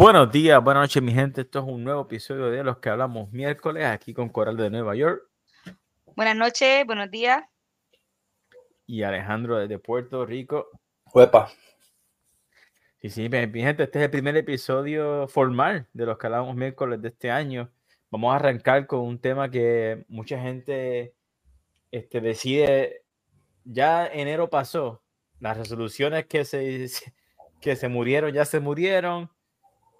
Buenos días, buenas noches, mi gente. Esto es un nuevo episodio de los que hablamos miércoles aquí con Coral de Nueva York Buenas noches, buenos días. y Alejandro desde Puerto Rico. Huepa. Sí, sí, mi mi gente, este es el primer episodio formal de los que hablamos miércoles de este año. Vamos a arrancar con un tema que mucha gente este, decide. Ya enero pasó, las resoluciones que se, que se murieron ya se murieron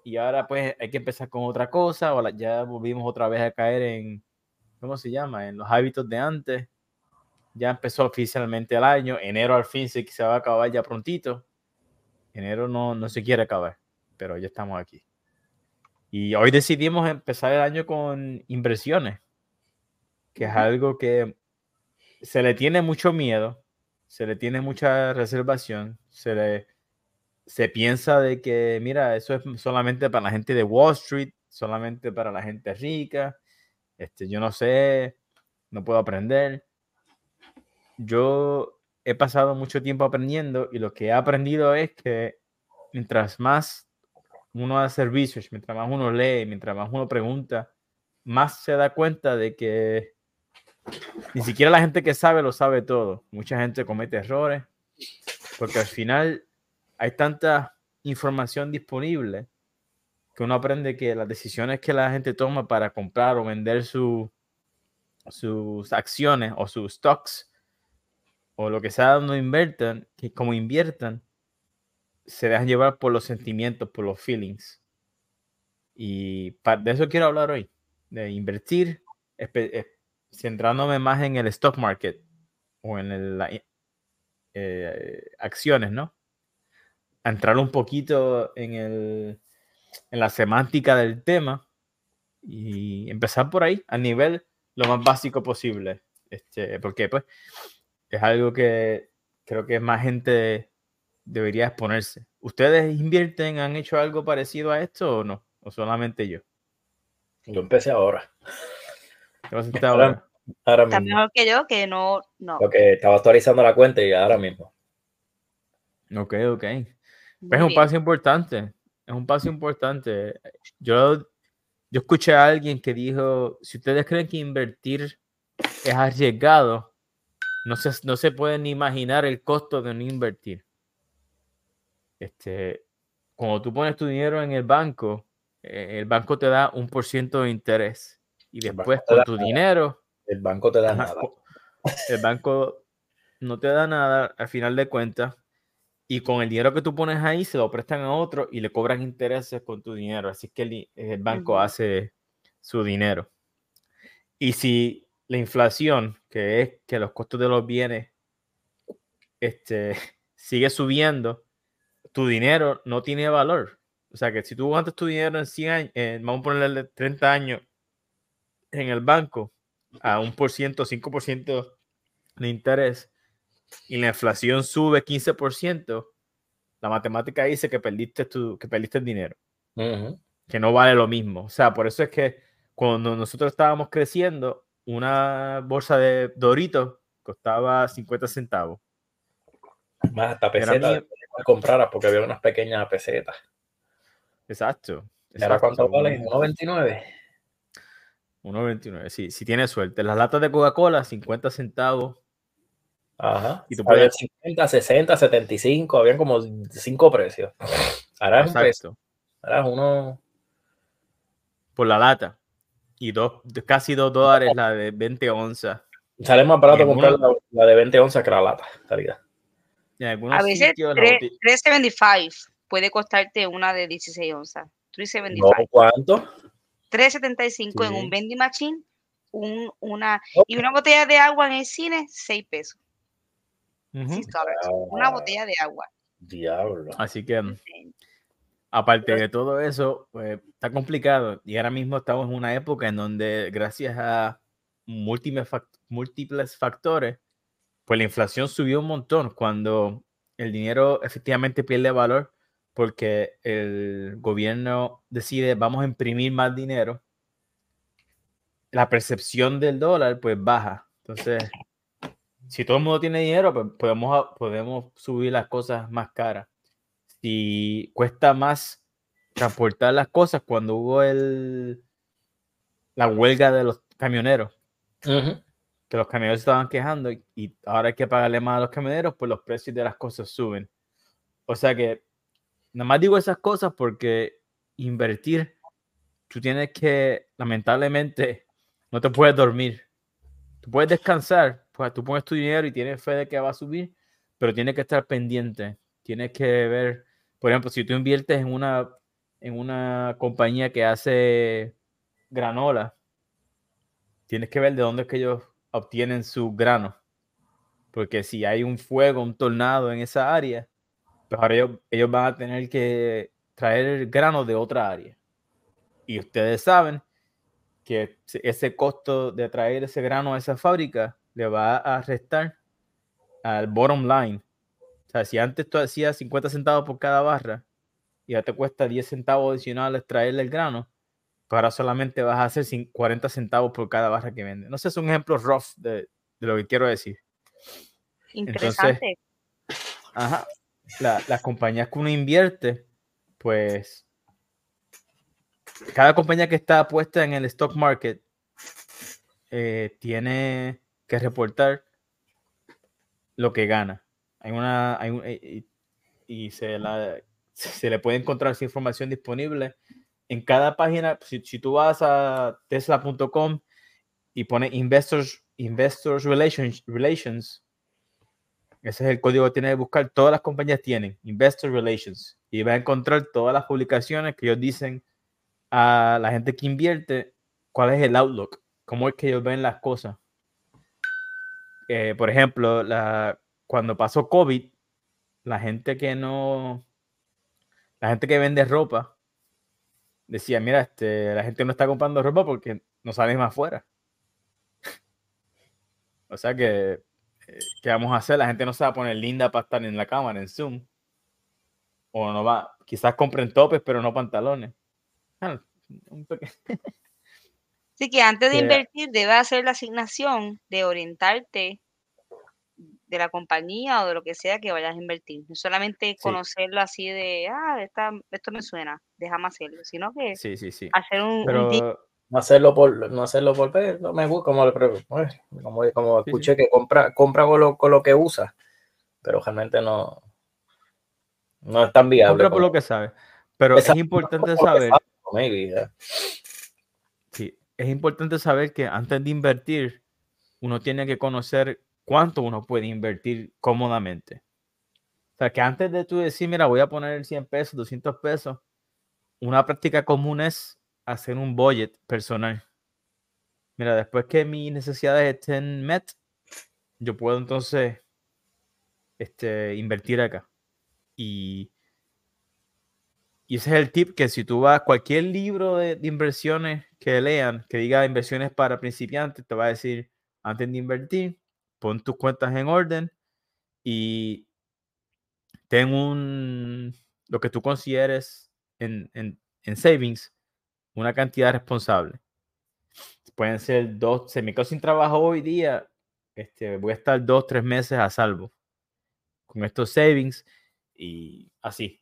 y ahora pues hay que empezar con otra cosa. O ya volvimos otra vez a caer en, ¿cómo se llama? En los hábitos de antes. Ya empezó oficialmente el año. Enero al fin se, se va a acabar ya prontito. Enero no, no se quiere acabar, pero ya estamos aquí. Y hoy decidimos empezar el año con inversiones, que es algo que se le tiene mucho miedo, se le tiene mucha reservación, se le se piensa de que, mira, eso es solamente para la gente de Wall Street, solamente para la gente rica. Este, yo no sé, no puedo aprender. Yo he pasado mucho tiempo aprendiendo y lo que he aprendido es que mientras más uno hace research, mientras más uno lee, mientras más uno pregunta, más se da cuenta de que ni siquiera la gente que sabe lo sabe todo. Mucha gente comete errores porque al final hay tanta información disponible que uno aprende que las decisiones que la gente toma para comprar o vender su- sus acciones o sus stocks o lo que sea donde inviertan, que como inviertan, se dejan llevar por los sentimientos, por los feelings. Y de eso quiero hablar hoy, de invertir, eh, centrándome más en el stock market o en el- eh, acciones, ¿no? A entrar un poquito en, el, en la semántica del tema y empezar por ahí, a nivel lo más básico posible. Este, porque pues es algo que creo que más gente debería exponerse. ¿Ustedes invierten, han hecho algo parecido a esto o no? ¿O solamente yo? Yo empecé ahora. ¿Qué vas a hacer Ahora- ahora? Ahora Está mismo. mejor que yo, que no, no. Porque estaba actualizando la cuenta y ahora mismo. Ok, ok. Muy Pues es un bien. paso importante. Es un paso importante. Yo, yo escuché a alguien que dijo, si ustedes creen que invertir es arriesgado, no se, no se pueden ni imaginar el costo de no invertir. Este, cuando tú pones tu dinero en el banco, eh, el banco te da un por ciento de interés. Y después con tu nada. dinero, El banco te da nada. El banco no te da nada al final de cuentas y con el dinero que tú pones ahí se lo prestan a otro y le cobran intereses con tu dinero. Así que el, el banco Ujú. hace su dinero. Y si la inflación, que es que los costos de los bienes este, sigue subiendo, tu dinero no tiene valor. O sea que si tú aguantas tu dinero en 100 años, eh, vamos a ponerle 30 años en el banco a un por ciento, 5% de interés y la inflación sube 15%, la matemática dice que perdiste, tu, que perdiste el dinero, que no vale lo mismo. O sea, por eso es que cuando nosotros estábamos creciendo, una bolsa de Doritos costaba 50 centavos. Más hasta Era pesetas. compraras porque había unas pequeñas pesetas. Exacto. ¿Y ahora exacto, cuánto vale? un- 1.29. 1.29, sí, si tienes suerte. Las latas de Coca-Cola, 50 centavos. Ajá. Y tú puedes- 50, 60, 75. Habían como cinco precios. Ahora es un. Exacto. Ahora es uno. Por la lata. Y dos, casi 2 dólares la de 20 onzas. Sale más barato en comprar uno- la, la de 20 onzas que la lata. en. En algunos A veces sitios la tres- botella- 3.75 puede costarte una de 16 onzas. No, 3.75. ¿cuánto? 3.75 en Sí. un vending machine. Un, una, Ok. y una botella de agua en el cine, 6 pesos. Ujú. 6 dólares. Una botella de agua. Diablo. Así que, mm, aparte de todo eso, pues está complicado. Y ahora mismo estamos en una época en donde, gracias a múltiples, múltiples factores, pues la inflación subió un montón cuando el dinero efectivamente pierde valor porque el gobierno decide vamos a imprimir más dinero. La percepción del dólar pues baja. Entonces, si todo el mundo tiene dinero, pues podemos, podemos subir las cosas más caras. Si cuesta más transportar las cosas cuando hubo el, la huelga de los camioneros. Que los camioneros estaban quejando y, y ahora hay que pagarle más a los camioneros, pues los precios de las cosas suben. O sea que, nada más digo esas cosas porque invertir, tú tienes que, lamentablemente, no te puedes dormir. Tú puedes descansar, pues tú pones tu dinero y tienes fe de que va a subir, pero tienes que estar pendiente. Tienes que ver, por ejemplo, si tú inviertes en una, en una compañía que hace granola, tienes que ver de dónde es que ellos obtienen su grano. Porque si hay un fuego, un tornado en esa área, pues ahora ellos, ellos van a tener que traer el grano de otra área. Y ustedes saben que se- ese costo de traer ese grano a esa fábrica le va a restar al bottom line. O sea, si antes tú hacías 50 centavos por cada barra y ya te cuesta 10 centavos adicionales traerle el grano, pues ahora solamente vas a hacer cin- 40 centavos por cada barra que vende. No sé, es un ejemplo rough de, de lo que quiero decir. Interesante. Ajá. La- las compañías que uno invierte, pues cada compañía que está puesta en el stock market eh, tiene que reportar lo que gana. Hay una, hay un- eh, y, se, la- se le puede encontrar esa información disponible en cada página. Si, si tú vas a tesla.com y pones investors, investors relations, relations ese es el código que tienes que buscar. Todas las compañías tienen Investor Relations y va a encontrar todas las publicaciones que ellos dicen a la gente que invierte cuál es el outlook, cómo es que ellos ven las cosas. Eh, por ejemplo, la, cuando pasó COVID, la gente que no, la gente que vende ropa decía, mira, este, la gente no está comprando ropa porque no sale más afuera. o sea que eh, ¿qué vamos a hacer? La gente no se va a poner linda para estar en la cámara, en Zoom. O no va, quizás compren topes, pero no pantalones. Un peque- Así que antes de invertir, debes hacer la asignación de orientarte de la compañía o de lo que sea que vayas a invertir. No solamente connocerlo así de, ah, esta- esto me suena, déjame hacerlo, sino que Sí, sí, sí. hacer un, un Pero deep- No hacerlo por, no hacerlo por ver, no me gusta, como, pues, como, como escuché que compra, compra con lo, con lo que usa, pero realmente no, no es tan viable. compra por lo que sabe. Pero es importante saber, sabe, es importante saber que antes de invertir, uno tiene que conocer cuánto uno puede invertir cómodamente. O sea, que antes de tú decir, mira, voy a poner 100 pesos, 200 pesos, una práctica común es hacer un budget personal. Mira, después que mis necesidades estén met, yo puedo entonces este, invertir acá. Y, y ese es el tip que si tú vas a cualquier libro de, de inversiones que lean, que diga inversiones para principiantes, te va a decir, antes de invertir, pon tus cuentas en orden y ten un, lo que tú consideres en, en, en savings, una cantidad responsable. Pueden ser dos, se me quedo sin trabajo hoy día, este, voy a estar dos, tres meses a salvo con estos savings y así.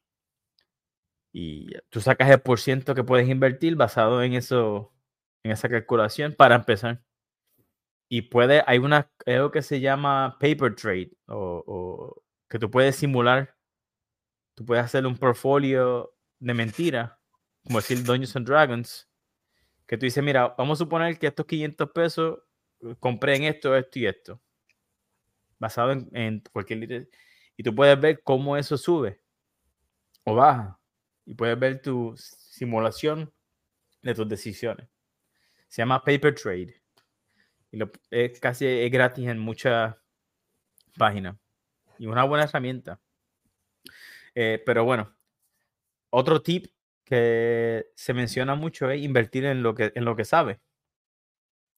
Y tú sacas el por ciento que puedes invertir basado en eso, en esa calculación para empezar. Y puede, hay una, algo que se llama paper trade o, que tú puedes simular. Tú puedes hacer un portfolio de mentira, como decir Dungeons and Dragons, que tú dices, mira, vamos a suponer que estos 500 pesos eh, compré en esto, esto y esto, basado en, en cualquier y tú puedes ver cómo eso sube o baja y puedes ver tu simulación de tus decisiones. Se llama Paper Trade y es casi es gratis en muchas páginas y una buena herramienta. Eh, pero bueno, otro tip que se menciona mucho es invertir en lo que, en lo que sabe,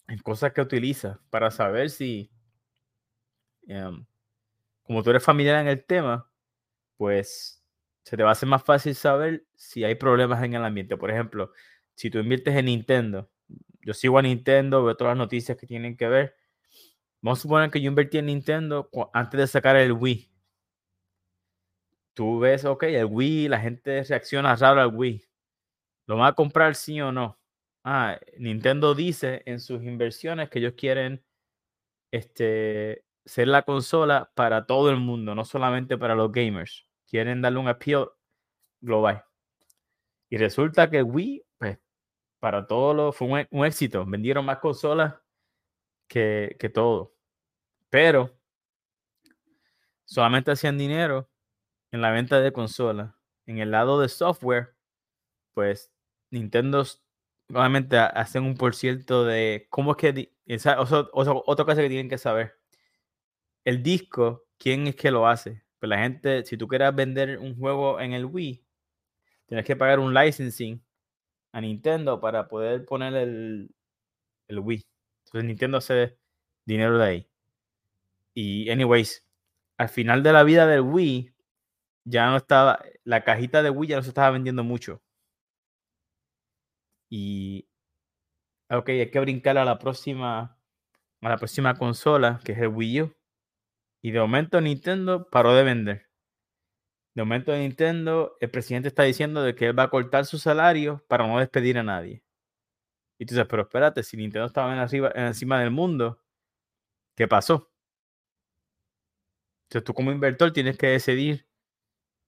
en cosas que utiliza para saber si, em, como tú eres familiar en el tema, pues se te va a hacer más fácil saber si hay problemas en el ambiente. Por ejemplo, si tú inviertes en Nintendo, yo sigo a Nintendo, veo todas las noticias que tienen que ver. Vamos a suponer que yo invertí en Nintendo antes de sacar el Wii. Tú ves, ok, el Wii, la gente reacciona raro al Wii. ¿Lo van a comprar sí o no? Ah, Nintendo dice en sus inversiones que ellos quieren este, ser la consola para todo el mundo, no solamente para los gamers. Quieren darle un appeal global. Y resulta que Wii, pues, para todos los fue un, éxito. Vendieron más consolas que, que todo. Pero solamente hacían dinero en la venta de consolas. En el lado de software, pues Nintendo obviamente hacen un por ciento de cómo es que otra cosa que tienen que saber. El disco, ¿quién es que lo hace? Pues la gente, si tú quieras vender un juego en el Wii, tienes que pagar un licensing a Nintendo para poder poner el, el Wii. Entonces Nintendo hace dinero de ahí. Y anyways, al final de la vida del Wii, ya no estaba, la cajita de Wii ya no se estaba vendiendo mucho. Y, ok, hay que brincar a la próxima, a la próxima consola, que es el Wii U. Y de momento Nintendo paró de vender. De momento Nintendo, el presidente está diciendo de que él va a cortar su salario para no despedir a nadie. Y tú dices, pero espérate, si Nintendo estaba en arriba, encima del mundo, ¿qué pasó? Entonces tú como inversor tienes que decidir,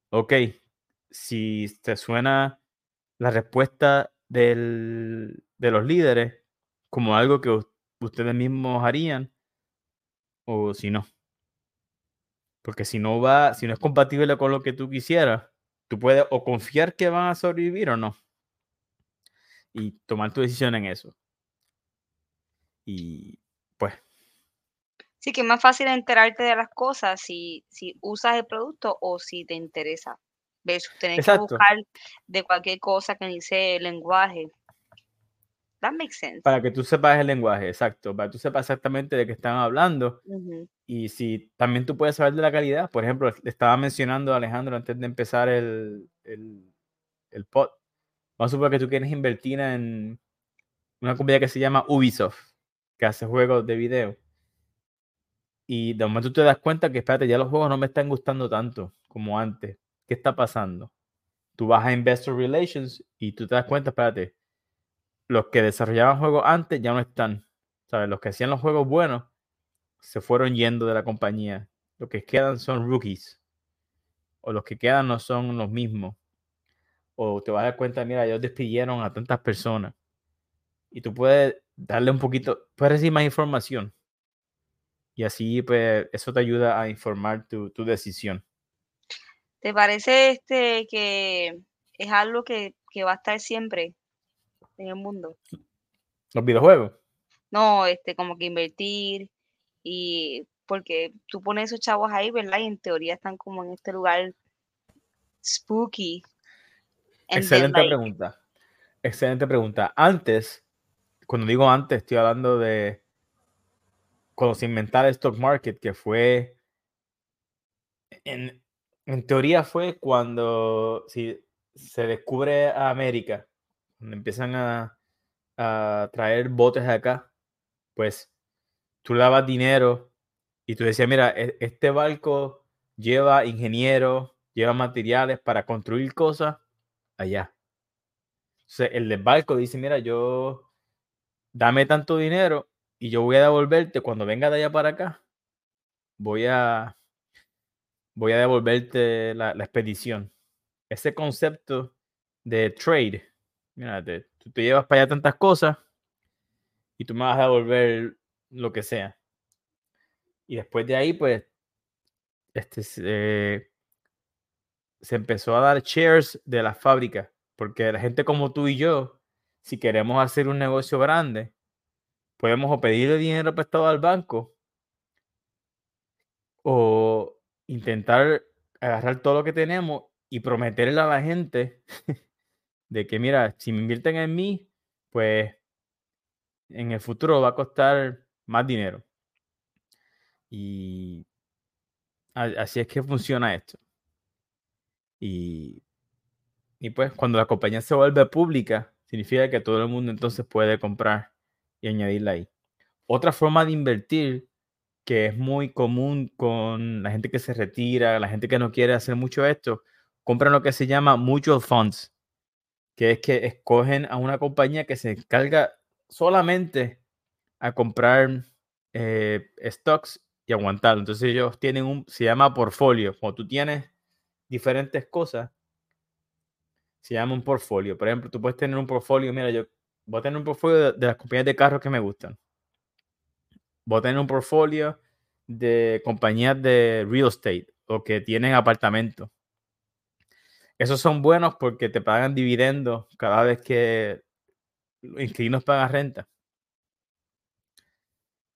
ok, si te suena la respuesta del, de los líderes como algo que ustedes mismos harían o si no. Porque si no va, si no es compatible con lo que tú quisieras, tú puedes o confiar que van a sobrevivir o no. Y tomar tu decisión en eso. Y pues. Sí, que es más fácil enterarte de las cosas si, si usas el producto o si te interesa versus tener que buscar de cualquier cosa que dice el lenguaje. That makes sense. Para que tú sepas el lenguaje, exacto. Para que tú sepas exactamente de qué están hablando. Y si también tú puedes saber de la calidad. Por ejemplo, le estaba mencionando a Alejandro antes de empezar el, el, el pod. Vamos a suponer que tú quieres invertir en una compañía que se llama Ubisoft, que hace juegos de video. Y de momento tú te das cuenta que, espérate, ya los juegos no me están gustando tanto como antes ¿qué está pasando? Tú vas a Investor Relations y tú te das cuenta, espérate, los que desarrollaban juegos antes ya no están. ¿Sabes? Los que hacían los juegos buenos se fueron yendo de la compañía. Los que quedan son rookies. O los que quedan no son los mismos. O te vas a dar cuenta, mira, ellos despidieron a tantas personas. Y tú puedes darle un poquito, puedes recibir más información. Y así, pues, eso te ayuda a informar tu, tu decisión. ¿Te parece este que es algo que, va a estar siempre en el mundo? ¿Los videojuegos? No, este, como que invertir y porque tú pones esos chavos ahí, ¿verdad? Y en teoría están como en este lugar spooky. Excelente pregunta. Excelente pregunta. Antes, cuando digo antes, estoy hablando de cuando se inventara el stock market, que fue en, en teoría fue cuando si se descubre a América, cuando empiezan a, traer botes acá, pues tú le dabas dinero y tú decías, mira, e, este barco lleva ingenieros, lleva materiales para construir cosas allá. Entonces el del barco dice, mira, yo dame tanto dinero y yo voy a devolverte cuando venga de allá para acá. Voy a voy a devolverte la, expedición. Ese concepto de trade, mira, tú te llevas para allá tantas cosas y tú me vas a devolver lo que sea. Y después de ahí, pues, este, se, se empezó a dar shares de la fábrica, porque la gente como tú y yo, si queremos hacer un negocio grande, podemos o pedirle dinero prestado al banco o intentar agarrar todo lo que tenemos y prometerle a la gente de que, mira, si me invierten en mí, pues en el futuro va a costar más dinero. Y así es que funciona esto. Y, y pues cuando la compañía se vuelve pública, significa que todo el mundo entonces puede comprar y añadirla ahí. Otra forma de invertir que es muy común con la gente que se retira, la gente que no quiere hacer mucho esto, compran lo que se llama mutual funds, que es que escogen a una compañía que se encarga solamente a comprar eh, stocks y aguantarlo. Entonces ellos tienen un, se llama portfolio. Cuando tú tienes diferentes cosas, se llama un portfolio. Por ejemplo, tú puedes tener un portfolio, mira, yo voy a tener un portfolio de, las compañías de carros que me gustan. Voy a tener un portfolio de compañías de real estate o que tienen apartamentos. Esos son buenos porque te pagan dividendos cada vez que los inquilinos pagan renta.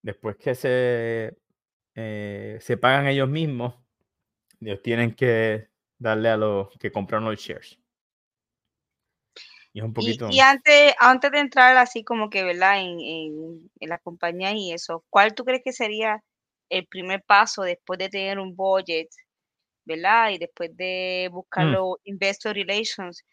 Después que se, eh, se pagan ellos mismos, ellos tienen que darle a los que compraron los shares. Y, un poquito... y, antes, antes de entrar así como que, ¿verdad? En, en, en la compañía y eso, ¿cuál tú crees que sería el primer paso después de tener un budget, ¿verdad? Y después de buscar mm. los investor relations,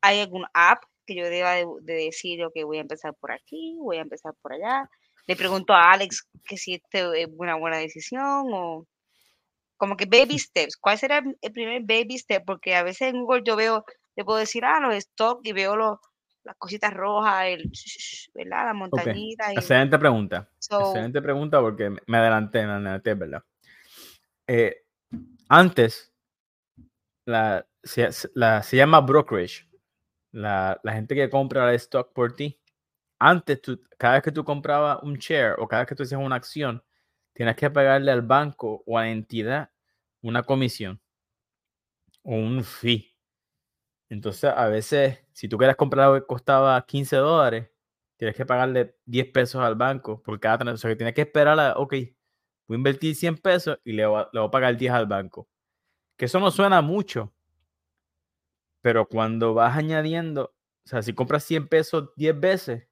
¿hay algún app que yo deba de, de decir, ok, voy a empezar por aquí, voy a empezar por allá? le pregunto a Alex que si este es una buena decisión o como que baby steps. ¿Cuál será el primer baby step? Porque a veces en Google yo veo, le puedo decir, ah, los stock y veo los, las cositas rojas, el, ¿verdad? La montañita. Excelente pregunta. Excelente pregunta porque me adelanté, me adelanté, ¿verdad? Eh, antes, la, se, la, se llama brokerage. La, la gente que compra el stock por ti antes, cada vez que tú comprabas un share o cada vez que tú hacías una acción, tienes que pagarle al banco o a la entidad una comisión o un fee. Entonces, a veces, si tú quieres comprar algo que costaba 15 dólares, tienes que pagarle 10 pesos al banco por cada transacción. Tienes que esperar a, ok, voy a invertir 100 pesos y le voy, a, le voy a pagar 10 al banco. Que eso no suena mucho, pero cuando vas añadiendo, o sea, si compras 100 pesos 10 veces,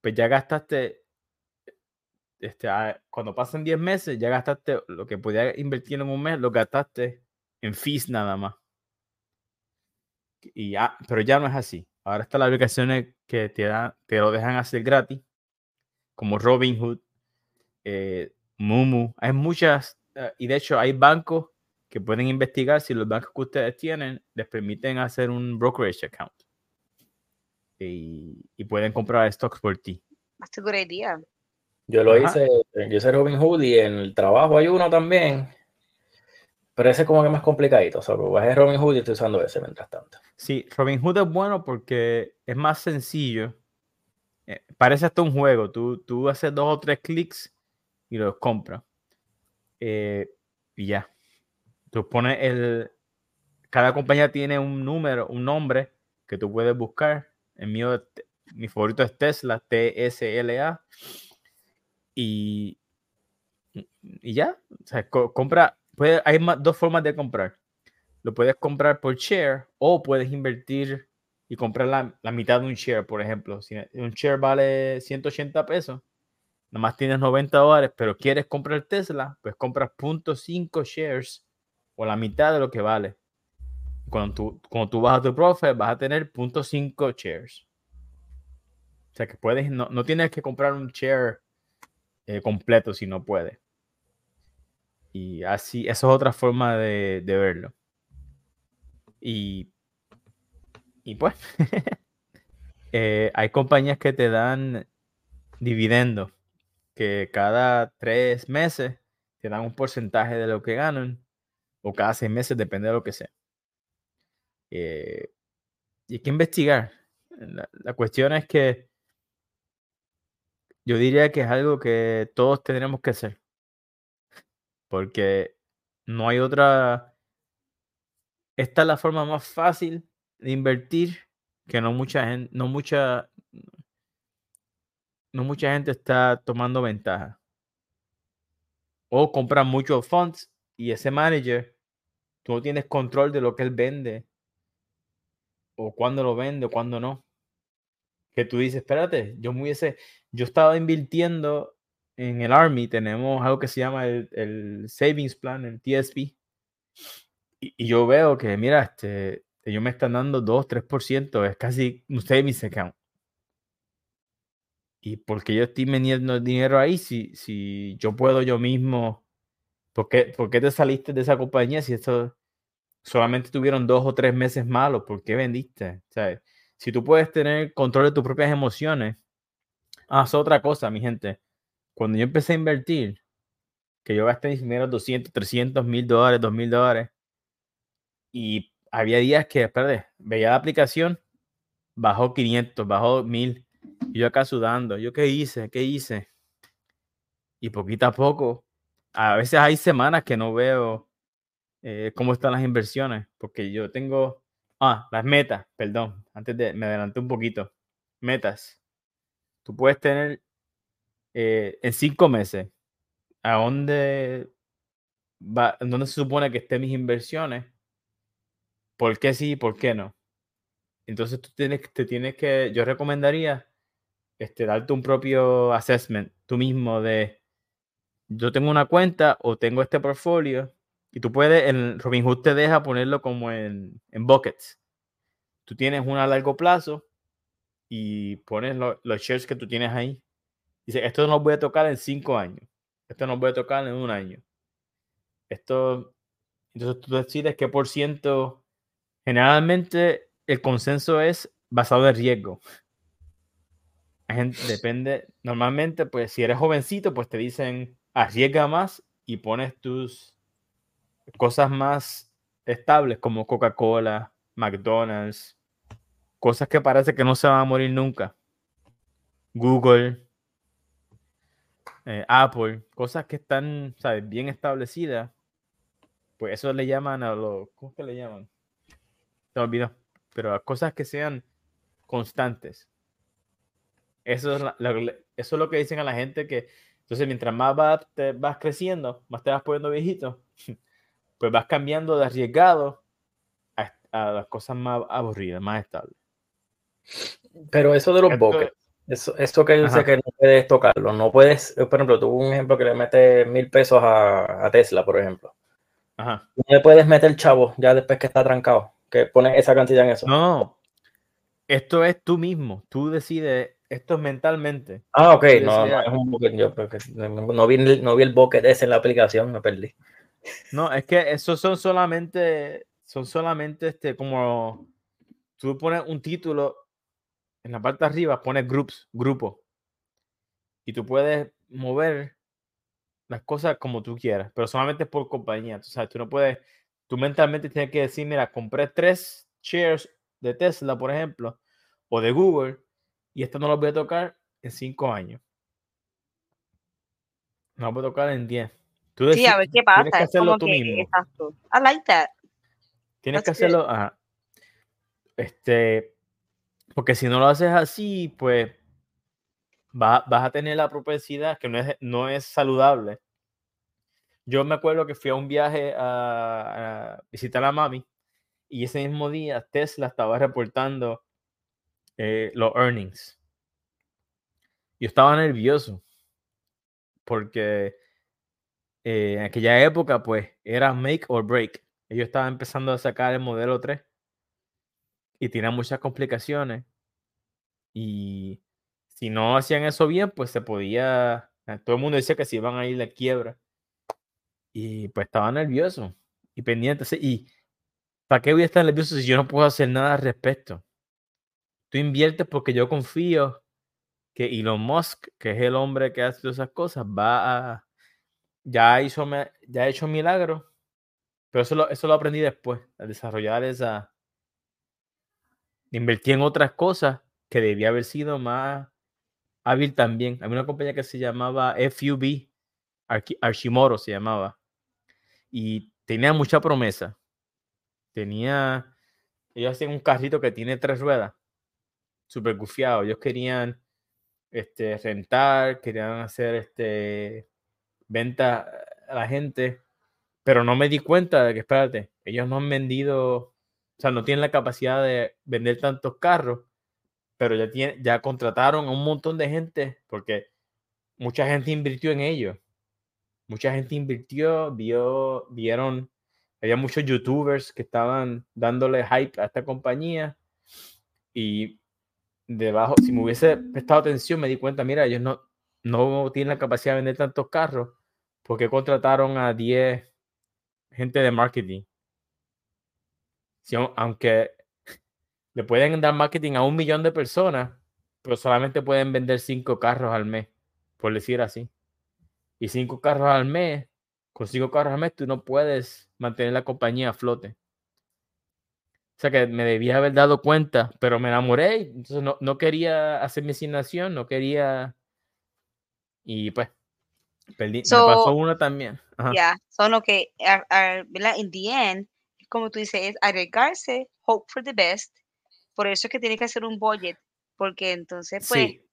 pues ya gastaste, este, ah, cuando pasen 10 meses, ya gastaste lo que podías invertir en un mes, lo gastaste en fees nada más. Y ya, pero ya no es así. Ahora están las aplicaciones que te, te lo dejan hacer gratis, como Robinhood, eh, Mumu. Hay muchas, eh, y de hecho hay bancos que pueden investigar si los bancos que ustedes tienen les permiten hacer un brokerage account y, pueden comprar stocks por ti. That's a good idea. Yo lo hice, yo hice Robin Hood y en el trabajo hay uno también. Pero ese es como que más complicadito. O sea, bajé Robin Hood y estoy usando ese mientras tanto. Sí, Robin Hood es bueno porque es más sencillo. Eh, parece hasta un juego. Tú, tú haces dos o tres clics y los compras. Eh, y ya. Tú pones el. Cada compañía tiene un número, un nombre que tú puedes buscar mío, mi favorito es Tesla, T-S-L-A. Y, y ya, o sea, compra, hay dos formas de comprar. Lo puedes comprar por share o puedes invertir y comprar la, la, mitad de un share, por ejemplo. Si un share vale 180 pesos, nomás tienes 90 dólares, pero quieres comprar Tesla, pues compras 0.5 shares o la mitad de lo que vale cuando tú, cuando tú vas a tu profit, vas a tener 0.5 shares. O sea que puedes, no, no tienes que comprar un share eh, completo si no puedes. Y así, eso es otra forma de, de verlo. Y, y pues, eh, hay compañías que te dan dividendos, que cada tres meses te dan un porcentaje de lo que ganan, o cada seis meses, depende de lo que sea. Eh, y hay que investigar. La, cuestión es que yo diría que es algo que todos tendremos que hacer. Porque no hay otra. Esta es la forma más fácil de invertir que no mucha gente, no mucha, no mucha gente está tomando ventaja. O compran muchos funds y ese manager, tú no tienes control de lo que él vende o cuándo lo vende o cuándo no. Que tú dices, espérate, yo muy ese yo estaba invirtiendo en el Army, tenemos algo que se llama el, Savings Plan, el TSP, y, yo veo que, mira, este, ellos me están dando 2, 3%, es casi un savings account. Y porque yo estoy vendiendo dinero ahí, si, si yo puedo yo mismo, ¿por qué, ¿por qué te saliste de esa compañía si esto solamente tuvieron dos o tres meses malos, ¿por qué vendiste? si tú puedes tener control de tus propias emociones, haz otra cosa, mi gente. Cuando yo empecé a invertir, que yo gasté mis primeros 200, 300 mil dólares, 2 mil dólares, y había días que, espérate, veía la aplicación, bajó 500, bajó 1000, yo acá sudando, ¿yo qué hice? ¿Qué hice? Y poquito a poco, a veces hay semanas que no veo eh, cómo están las inversiones, porque yo tengo, ah, las metas, perdón, antes de, me adelanté un poquito, metas. Tú puedes tener eh, en cinco meses, ¿a dónde, va, dónde se supone que estén mis inversiones? ¿Por qué sí y por qué no? Entonces tú tienes, te tienes que, yo recomendaría este, darte un propio assessment tú mismo de, yo tengo una cuenta o tengo este portfolio y tú puedes, en Robinhood te deja ponerlo como en, en buckets. Tú tienes una a largo plazo y pones los shares que tú tienes ahí. Dice, esto no voy a tocar en cinco años. Esto no voy a tocar en un año. Esto, entonces tú decides qué por ciento. Generalmente el consenso es basado en riesgo. Depende, normalmente, pues si eres jovencito, pues te dicen arriesga más y pones tus cosas más estables como Coca-Cola, McDonald's, cosas que parece que no se van a morir nunca. Google, eh, Apple, cosas que están ¿sabes? bien establecidas, pues eso le llaman a los, ¿cómo que le llaman? Se me olvidó, pero a cosas que sean constantes. Eso es, eso es lo que dicen a la gente que, entonces mientras más vas, te vas creciendo, más te vas poniendo viejito, pues vas cambiando de arriesgado a, las cosas más aburridas, más estables. Pero eso de los buckets, eso, esto que dice que no puedes tocarlo, no puedes, por ejemplo, tuvo un ejemplo que le metes mil pesos a, Tesla, por ejemplo. Ajá. No le puedes meter chavo ya después que está trancado, que pones esa cantidad en eso. No, esto es tú mismo, tú decides, esto es mentalmente. Ah, ok, no, no, es un bucket, yo no, vi, no vi el bucket ese en la aplicación, me perdí. No, es que esos son solamente, son solamente este, como tú pones un título en la parte de arriba, pones groups, grupo. Y tú puedes mover las cosas como tú quieras, pero solamente por compañía. O sea, tú no puedes, tú mentalmente tienes que decir, mira, compré tres shares de Tesla, por ejemplo, o de Google, y esto no lo voy a tocar en cinco años. No lo voy a tocar en diez sí, a ver qué pasa. Tienes que hacerlo tú mismo. Exacto. I like that. Tienes que hacerlo. Este, porque si no lo haces así, pues vas a tener la propensidad que no es, no es saludable. Yo me acuerdo que fui a un viaje a, visitar a mami y ese mismo día Tesla estaba reportando eh, los earnings. Yo estaba nervioso porque eh, en aquella época, pues era make or break. Ellos estaban empezando a sacar el modelo 3 y tenían muchas complicaciones. Y si no hacían eso bien, pues se podía. Eh, todo el mundo decía que se iban a ir la quiebra. Y pues estaba nervioso y pendiente. Y ¿para qué voy a estar nervioso si yo no puedo hacer nada al respecto? Tú inviertes porque yo confío que Elon Musk, que es el hombre que hace todas esas cosas, va a ya hizo, ya he hecho milagro, pero eso lo, eso lo aprendí después, a desarrollar esa, invertí en otras cosas que debía haber sido más hábil también. Había una compañía que se llamaba FUB, Archimoro se llamaba, y tenía mucha promesa. Tenía, ellos hacían un carrito que tiene tres ruedas, súper gufiado. Ellos querían este, rentar, querían hacer este, venta a la gente, pero no me di cuenta de que, espérate, ellos no han vendido, o sea, no tienen la capacidad de vender tantos carros, pero ya, tiene, ya contrataron a un montón de gente porque mucha gente invirtió en ellos. Mucha gente invirtió, vio, vieron, había muchos youtubers que estaban dándole hype a esta compañía y debajo, si me hubiese prestado atención, me di cuenta, mira, ellos no, no tienen la capacidad de vender tantos carros porque contrataron a 10 gente de marketing. Si, aunque le pueden dar marketing a un millón de personas, pero solamente pueden vender cinco carros al mes, por decir así. Y cinco carros al mes, con cinco carros al mes, tú no puedes mantener la compañía a flote. O sea que me debía haber dado cuenta, pero me enamoré, entonces no, no quería hacer mi asignación, no quería. Y pues, perdí. me pasó una también. Ya, yeah. son lo que, ¿verdad? In the end, como tú dices, es arriesgarse, hope for the best. Por eso es que tiene que hacer un budget, porque entonces, pues. Sí,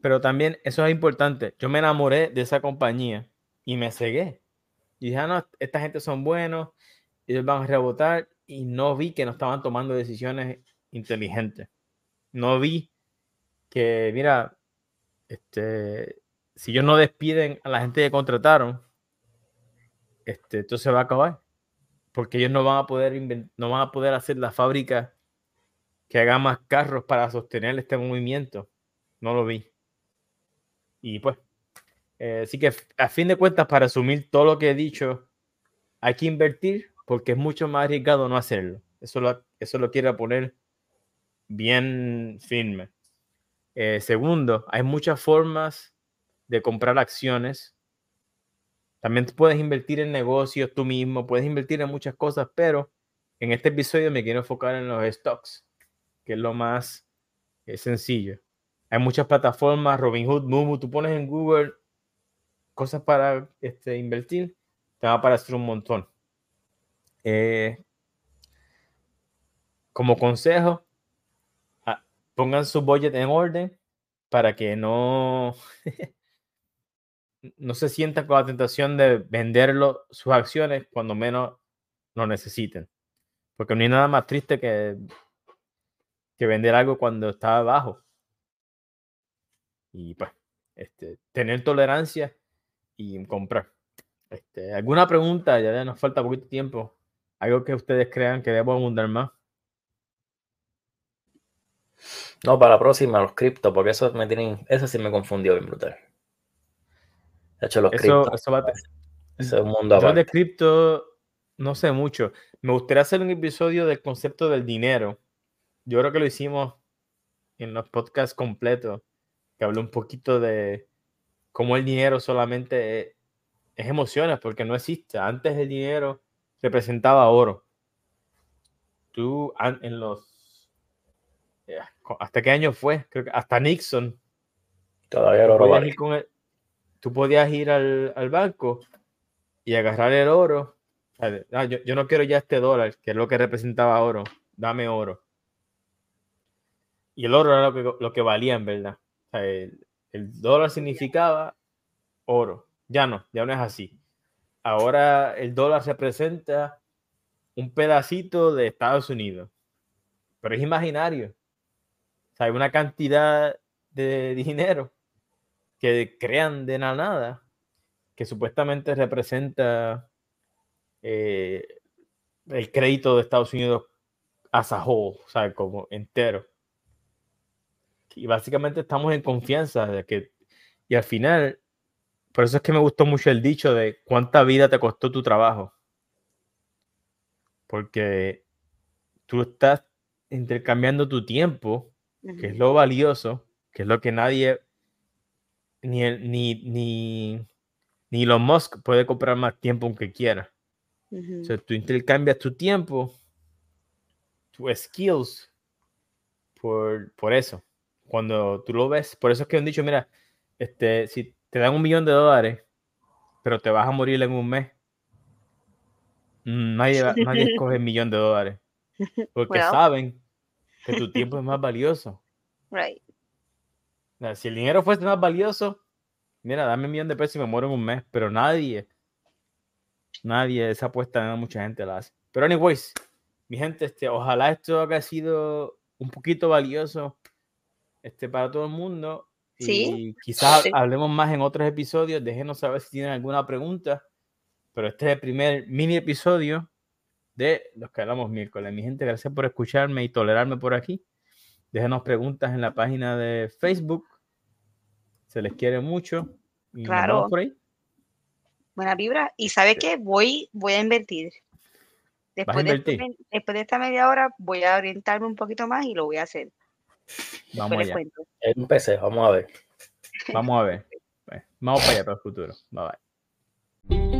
pero también eso es importante. Yo me enamoré de esa compañía y me cegué. Y dije, ah, no, esta gente son buenos, ellos van a rebotar y no vi que no estaban tomando decisiones inteligentes. No vi que, mira, este, si ellos no despiden a la gente que contrataron, este, esto se va a acabar. Porque ellos no van a poder no van a poder hacer la fábrica que haga más carros para sostener este movimiento. No lo vi. Y pues, eh, así que a fin de cuentas, para asumir todo lo que he dicho, hay que invertir porque es mucho más arriesgado no hacerlo. Eso lo, eso lo quiero poner bien firme. Eh, segundo, hay muchas formas de comprar acciones. También puedes invertir en negocios tú mismo, puedes invertir en muchas cosas, pero en este episodio me quiero enfocar en los stocks, que es lo más eh, sencillo. Hay muchas plataformas, Robinhood, Mumu, tú pones en Google cosas para este, invertir, te va a aparecer un montón. Eh, como consejo, ah, pongan su budget en orden para que no, no se sientan con la tentación de venderlo, sus acciones cuando menos lo necesiten. Porque no hay nada más triste que, que vender algo cuando está abajo. Y pues, este, tener tolerancia y comprar. Este, ¿Alguna pregunta? Ya nos falta poquito tiempo. ¿Algo que ustedes crean que debo abundar más? No, para la próxima, los criptos, porque eso me tienen, eso sí me confundió bien brutal. De hecho, los criptos. Eso va es un mundo Yo de cripto no sé mucho. Me gustaría hacer un episodio del concepto del dinero. Yo creo que lo hicimos en los podcasts completos, que habló un poquito de cómo el dinero solamente es emociones, porque no existe. Antes el dinero representaba oro. Tú en los... Eh, ¿Hasta qué año fue? Creo que hasta Nixon. Todavía era oro. tú podías ir al, banco y agarrar el oro. Ah, yo, no quiero ya este dólar, que es lo que representaba oro. Dame oro. Y el oro era lo que, lo que valía en verdad. el, el dólar significaba oro. Ya no, ya no es así ahora el dólar representa un pedacito de Estados Unidos, pero es imaginario. hay una cantidad de dinero que crean de nada que supuestamente representa eh, el crédito de Estados Unidos a o sea, como entero. Y básicamente estamos en confianza de que, y al final, por eso es que me gustó mucho el dicho de cuánta vida te costó tu trabajo. Porque tú estás intercambiando tu tiempo, que es lo valioso, que es lo que nadie, ni, ni, ni, ni Elon Musk puede comprar más tiempo aunque quiera. O sea, tú intercambias tu tiempo, tus skills, por, por eso. Cuando tú lo ves, por eso es que han dicho, mira, este, si te dan un millón de dólares, pero te vas a morir en un mes. Nadie, nadie escoge un millón de dólares. Porque saben que tu tiempo es más valioso. Right. Si el dinero fuese más valioso, mira, dame un millón de pesos y me muero en un mes. Pero nadie, nadie, esa apuesta, mucha gente la hace. Pero, anyways, mi gente, este, ojalá esto haya sido un poquito valioso este, para todo el mundo. Y quizás hablemos más en otros episodios. Déjenos saber si tienen alguna pregunta. Pero este es el primer mini episodio de los que hablamos miércoles. Mi gente, gracias por escucharme y tolerarme por aquí. Déjenos preguntas en la página de Facebook. Se les quiere mucho. claro. Buena vibra. Y sabe que voy, voy a invertir. Después de, este después de esta media hora voy a orientarme un poquito más y lo voy a hacer. Vamos allá. Es vamos a ver. Vamos a ver. Pues, vamos para allá para el futuro. Bye bye.